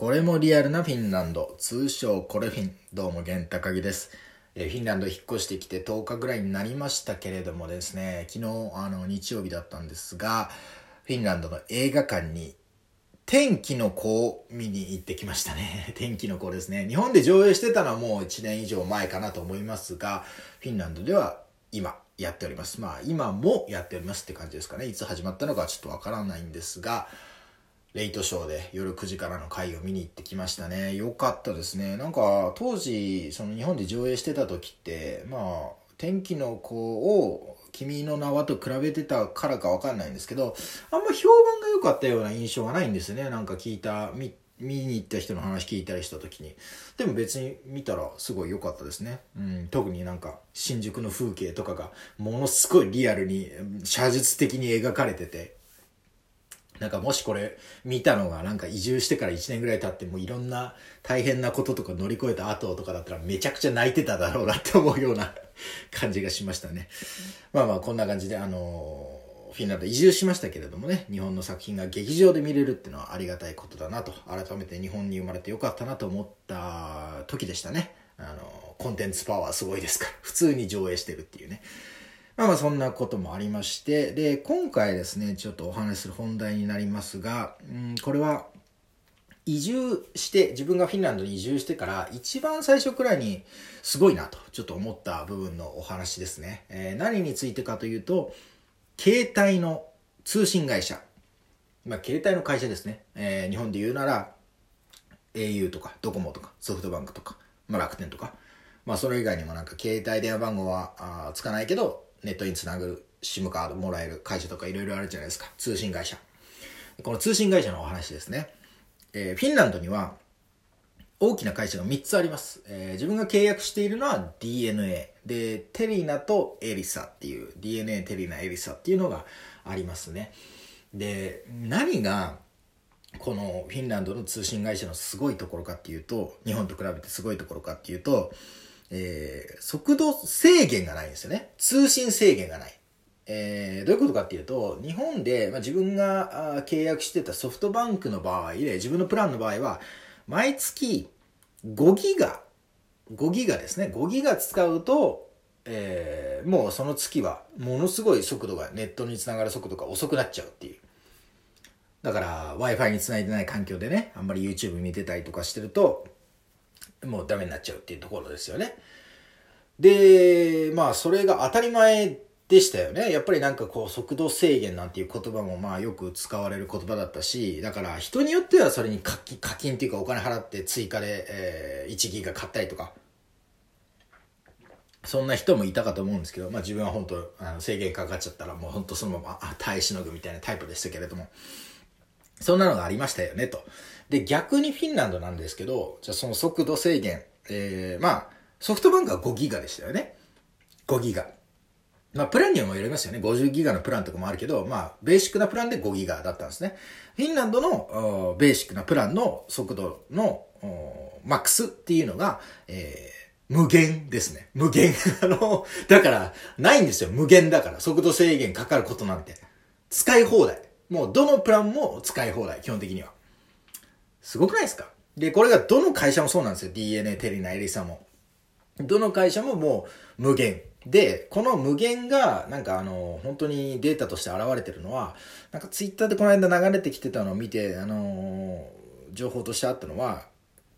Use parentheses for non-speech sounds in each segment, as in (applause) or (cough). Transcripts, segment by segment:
これもリアルなフィンランド、通称コレフィン。どうも、源高木です。えフィンランド引っ越してきて10日ぐらいになりましたけれどもですね、昨日、あの、日曜日だったんですが、フィンランドの映画館に天気の子を見に行ってきましたね。(laughs) 天気の子ですね。日本で上映してたのはもう1年以上前かなと思いますが、フィンランドでは今やっております。まあ今もやっておりますって感じですかね。いつ始まったのかちょっとわからないんですが、レイトショーで夜9時からの回を見に行ってきましたね。よかったですね。なんか当時、その日本で上映してた時って、まあ、天気の子を君の名はと比べてたからかわかんないんですけど、あんま評判が良かったような印象がないんですね。なんか聞いた、見、見に行った人の話聞いたりした時に。でも別に見たらすごい良かったですね。うん、特になんか新宿の風景とかがものすごいリアルに写実的に描かれてて、なんかもしこれ見たのがなんか移住してから1年ぐらい経ってもういろんな大変なこととか乗り越えた後とかだったらめちゃくちゃ泣いてただろうなって思うような (laughs) 感じがしましたね。まあまあこんな感じであのフィンランド移住しましたけれどもね、日本の作品が劇場で見れるっていうのはありがたいことだなと、改めて日本に生まれてよかったなと思った時でしたね。あの、コンテンツパワーすごいですから、普通に上映してるっていうね。まあまあそんなこともありまして、で、今回ですね、ちょっとお話しする本題になりますが、うん、これは移住して、自分がフィンランドに移住してから一番最初くらいにすごいなとちょっと思った部分のお話ですね。えー、何についてかというと、携帯の通信会社。まあ携帯の会社ですね。えー、日本で言うなら au とかドコモとかソフトバンクとか、まあ楽天とか。まあそれ以外にもなんか携帯電話番号はあつかないけどネットにつなぐ SIM カードもらえる会社とかいろいろあるじゃないですか。通信会社。この通信会社のお話ですね。えー、フィンランドには大きな会社が3つあります。えー、自分が契約しているのは DNA。で、テリナとエリサっていう、DNA、テリナ、エリサっていうのがありますね。で、何がこのフィンランドの通信会社のすごいところかっていうと、日本と比べてすごいところかっていうと、えー、速度制限がないんですよね。通信制限がない。えー、どういうことかっていうと、日本で、まあ、自分が契約してたソフトバンクの場合で、自分のプランの場合は、毎月5ギガ、5ギガですね。5ギガ使うと、えー、もうその月はものすごい速度が、ネットにつながる速度が遅くなっちゃうっていう。だから Wi-Fi につないでない環境でね、あんまり YouTube 見てたりとかしてると、もうダメになっちゃうっていうところですよね。で、まあそれが当たり前でしたよね。やっぱりなんかこう速度制限なんていう言葉もまあよく使われる言葉だったし、だから人によってはそれに課金っていうかお金払って追加で、えー、1ギガ買ったりとか、そんな人もいたかと思うんですけど、まあ自分は本当あの制限かかっちゃったらもう本当そのままあ耐えしのぐみたいなタイプでしたけれども、そんなのがありましたよねと。で、逆にフィンランドなんですけど、じゃあその速度制限、えー、まあ、ソフトバンクは5ギガでしたよね。5ギガ。まあ、プランにもよりますよね。50ギガのプランとかもあるけど、まあ、ベーシックなプランで5ギガだったんですね。フィンランドのベーシックなプランの速度のマックスっていうのが、えー、無限ですね。無限。(laughs) あの、だから、ないんですよ。無限だから。速度制限かかることなんて。使い放題。もう、どのプランも使い放題、基本的には。すごくないですか？で、これがどの会社もそうなんですよ。DNA、テリナ、エリサも。どの会社ももう無限。で、この無限が、なんかあの、本当にデータとして現れてるのは、なんかツイッターでこの間流れてきてたのを見て、あの情報としてあったのは、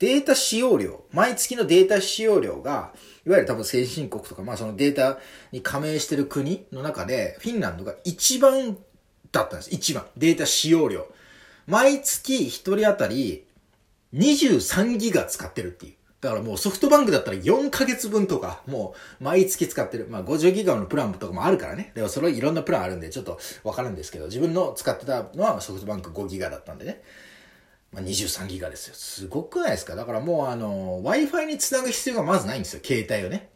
データ使用量、毎月のデータ使用量が、いわゆる多分先進国とか、まあそのデータに加盟してる国の中で、フィンランドが一番だったんです。一番。データ使用量。毎月一人当たり23ギガ使ってるっていう。だからもうソフトバンクだったら4ヶ月分とか、もう毎月使ってる。まあ50ギガのプランとかもあるからね。でもそれいろんなプランあるんでちょっとわかるんですけど、自分の使ってたのはソフトバンク5ギガだったんでね。まあ23ギガですよ。すごくないですか？だからもうあの、Wi-Fi につなぐ必要がまずないんですよ。携帯をね。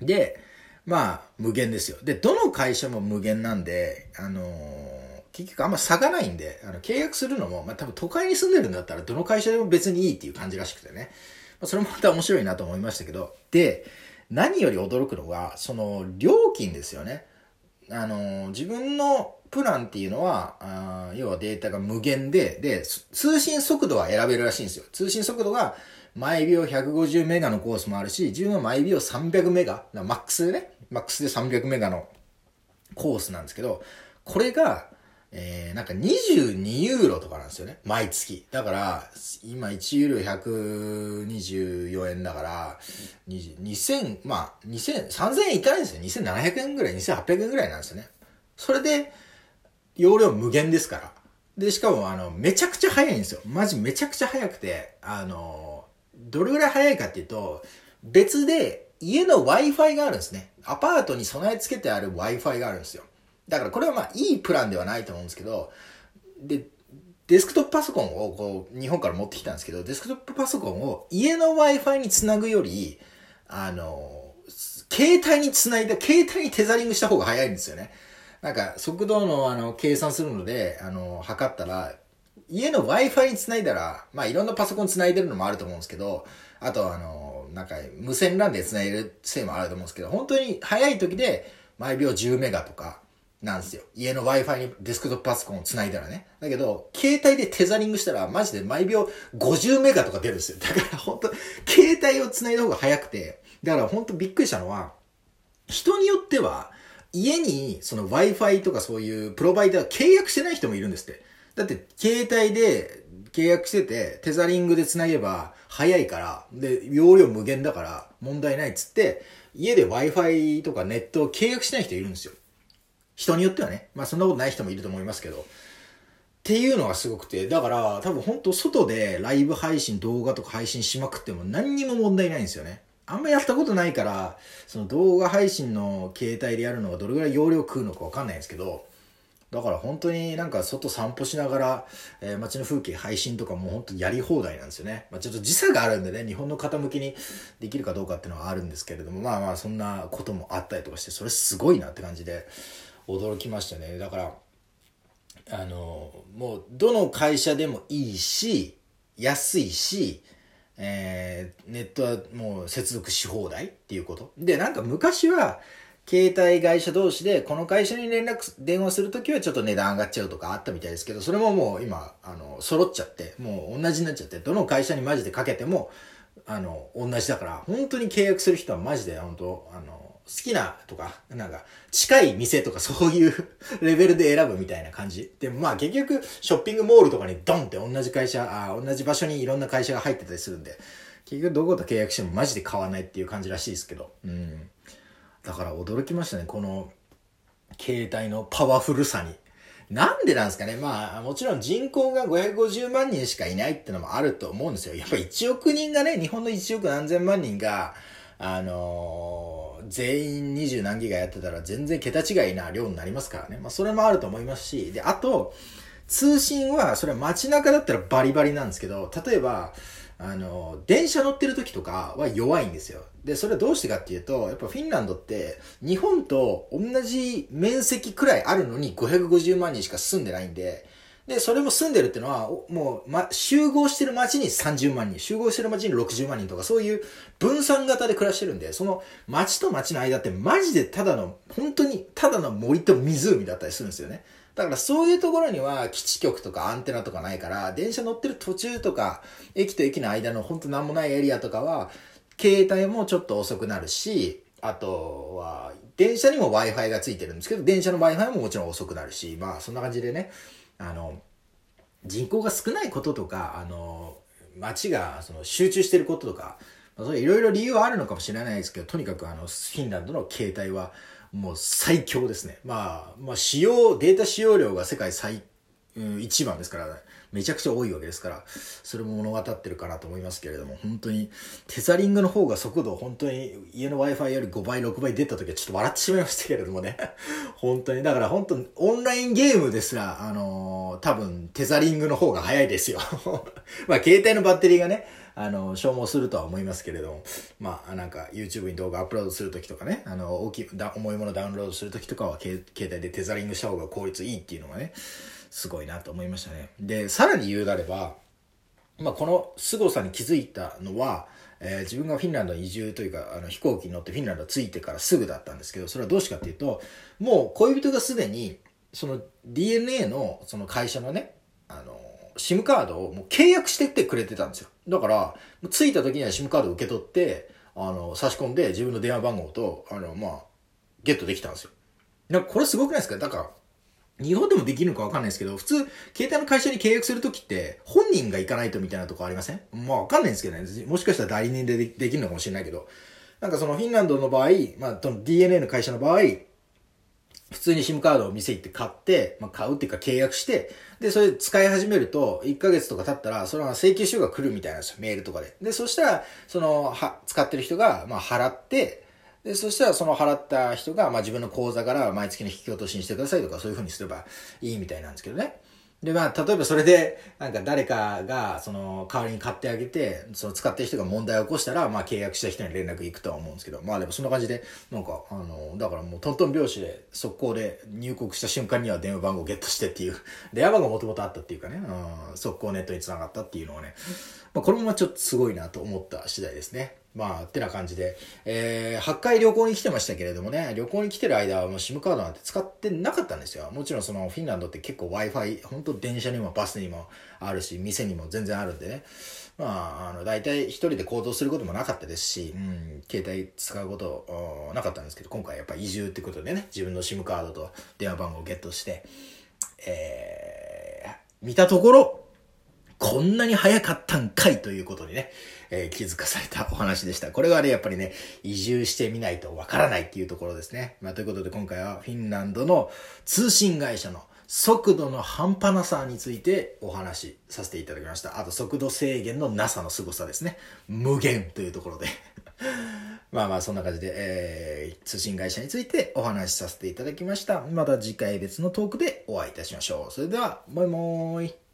で、まあ無限ですよ。で、どの会社も無限なんで、あのー結局あんま差がないんで、あの、契約するのも、まあ、多分都会に住んでるんだったら、どの会社でも別にいいっていう感じらしくてね。まあ、それもまた面白いなと思いましたけど、で、何より驚くのが、その、料金ですよね。あの、自分のプランっていうのは、あ要はデータが無限で、で、通信速度は選べるらしいんですよ。通信速度が毎秒150メガのコースもあるし、自分は毎秒300メガ、マックスでね、マックスで300メガのコースなんですけど、これが、えー、なんか22ユーロとかなんですよね。毎月。だから、今1ユーロ124円だから、2000、まあ、2000、3000円いかないんですよ。2700円ぐらい、2800円ぐらいなんですよね。それで、容量無限ですから。で、しかも、あの、めちゃくちゃ早いんですよ。マジめちゃくちゃ早くて、あの、どれぐらい早いかっていうと、別で家の Wi-Fi があるんですね。アパートに備え付けてある Wi-Fi があるんですよ。だからこれはまあいいプランではないと思うんですけど、で、デスクトップパソコンをこう日本から持ってきたんですけど、デスクトップパソコンを家の Wi-Fi につなぐより、あの、携帯につないだ、携帯にテザリングした方が早いんですよね。なんか速度のあの計算するので、あの、測ったら、家の Wi-Fi につないだら、まあいろんなパソコンつないでるのもあると思うんですけど、あとあの、なんか無線 LAN でつないでるせいもあると思うんですけど、本当に早い時で毎秒10メガとかなんですよ。家の Wi-Fi にデスクトップパソコンをつないだらね。だけど、携帯でテザリングしたらマジで毎秒50メガとか出るんですよ。だから本当携帯をつないだ方が早くて、だから本当びっくりしたのは、人によっては、家にその Wi-Fi とかそういうプロバイダー契約してない人もいるんですって。だって、携帯で契約してて、テザリングで繋げば早いから、で、容量無限だから問題ないっつって、家で Wi-Fi とかネットを契約しない人いるんですよ。人によってはね。まあそんなことない人もいると思いますけど。っていうのがすごくて、だから多分本当外でライブ配信、動画とか配信しまくっても何にも問題ないんですよね。あんまやったことないから、その動画配信の携帯でやるのがどれぐらい容量食うのかわかんないんですけど、だから本当になんか外散歩しながら、えー、街の風景配信とかも本当やり放題なんですよね。まあ、ちょっと時差があるんでね、日本の傾きにできるかどうかっていうのはあるんですけれども、まあまあそんなこともあったりとかして、それすごいなって感じで驚きましたね。だから、あの、もうどの会社でもいいし、安いし、えー、ネットはもう接続し放題っていうこと。で、なんか昔は、携帯会社同士で、この会社に連絡、電話するときはちょっと値段上がっちゃうとかあったみたいですけど、それももう今、あの、揃っちゃって、もう同じになっちゃって、どの会社にマジでかけても、あの、同じだから、本当に契約する人はマジで、本当あの、好きなとか、なんか、近い店とかそういう (laughs) レベルで選ぶみたいな感じ。でもまあ結局、ショッピングモールとかにドンって同じ会社、あ同じ場所にいろんな会社が入ってたりするんで、結局どこと契約してもマジで買わないっていう感じらしいですけど、うん。だから驚きましたね、この携帯のパワフルさに。なんでなんですかねまあ、もちろん人口が550万人しかいないってのもあると思うんですよ。やっぱ1億人がね、日本の1億何千万人が、あのー、全員20何ギガやってたら全然桁違いな量になりますからね。まあ、それもあると思いますし、で、あと、通信は、それは街中だったらバリバリなんですけど、例えば、あの、電車乗ってる時とかは弱いんですよ。で、それはどうしてかっていうと、やっぱフィンランドって日本と同じ面積くらいあるのに550万人しか住んでないんで、で、それも住んでるってのは、もう、ま、集合してる街に30万人、集合してる街に60万人とか、そういう分散型で暮らしてるんで、その街と街の間ってマジでただの、本当にただの森と湖だったりするんですよね。だからそういうところには基地局とかアンテナとかないから、電車乗ってる途中とか、駅と駅の間の本当なんもないエリアとかは、携帯もちょっと遅くなるし、あとは、電車にも Wi-Fi がついてるんですけど、電車の Wi-Fi ももちろん遅くなるし、まあそんな感じでね、あの、人口が少ないこととか、あの、街がその集中してることとか、いろいろ理由はあるのかもしれないですけど、とにかくあの、フィンランドの携帯はもう最強ですね。まあ、まあ使用、データ使用量が世界最、一番ですから、めちゃくちゃ多いわけですから、それも物語ってるかなと思いますけれども、本当に、テザリングの方が速度、本当に家の Wi-Fi より5倍、6倍出た時はちょっと笑ってしまいましたけれどもね。(laughs) 本当に、だから本当、オンラインゲームですら、あのー、多分、テザリングの方が早いですよ。(laughs) まあ、携帯のバッテリーがね、あの、消耗するとは思いますけれども、まあ、なんか YouTube に動画アップロードするときとかね、あの、大きい、重いものダウンロードするときとかは、携帯でテザリングした方が効率いいっていうのがね、すごいなと思いましたね。で、さらに言うなれば、まあ、この凄さに気づいたのは、えー、自分がフィンランドに移住というか、あの飛行機に乗ってフィンランド着いてからすぐだったんですけど、それはどうしてかっていうと、もう恋人がすでにその DNA のその会社のね、あの、SIM カードをもう契約してってくれてたんですよ。だから、着いた時には SIM カードを受け取って、あの、差し込んで自分の電話番号と、あの、まあ、ゲットできたんですよ。なんかこれすごくないですか？だから、日本でもできるのかわかんないですけど、普通、携帯の会社に契約するときって、本人が行かないとみたいなとこありません？まあわかんないんですけどね。もしかしたら代理人でできるのかもしれないけど。なんかそのフィンランドの場合、まあ、DNA の会社の場合、普通に SIM カードを店行って買って、まあ、買うっていうか契約して、で、それ使い始めると、1ヶ月とか経ったら、それは請求書が来るみたいなんですよ。メールとかで。で、そしたら、その、は、使ってる人が、まあ、払って、で、そしたらその払った人が、まあ自分の口座から毎月の引き落としにしてくださいとかそういう風にすればいいみたいなんですけどね。で、まあ、例えばそれで、なんか誰かが、その、代わりに買ってあげて、その使ってる人が問題を起こしたら、まあ、契約した人に連絡行くとは思うんですけど、まあでもそんな感じで、なんか、あの、だからもうトントン拍子で、速攻で入国した瞬間には電話番号ゲットしてっていう、(laughs) 電話番号もともとあったっていうかね、うん、速攻ネットに繋がったっていうのをね、まあ、これもちょっとすごいなと思った次第ですね。まあ、ってな感じで、えー、8回旅行に来てましたけれどもね、旅行に来てる間はもう SIM カードなんて使ってなかったんですよ。もちろんそのフィンランドって結構 Wi-Fi、本当電車にもバスにもあるし、店にも全然あるんでね。まあ、あの、大体一人で行動することもなかったですし、うん、携帯使うことなかったんですけど、今回やっぱ移住ってことでね、自分の SIM カードと電話番号をゲットして、えー、見たところ、こんなに早かったんかいということにね、えー、気づかされたお話でした。これはね、やっぱりね、移住してみないとわからないっていうところですね。まあ、ということで今回はフィンランドの通信会社の速度の半端なさについてお話しさせていただきました。あと速度制限のなさの凄さですね。無限というところで (laughs) まあまあそんな感じで、えー、通信会社についてお話しさせていただきました。また次回別のトークでお会いいたしましょう。それでは、もいもーい。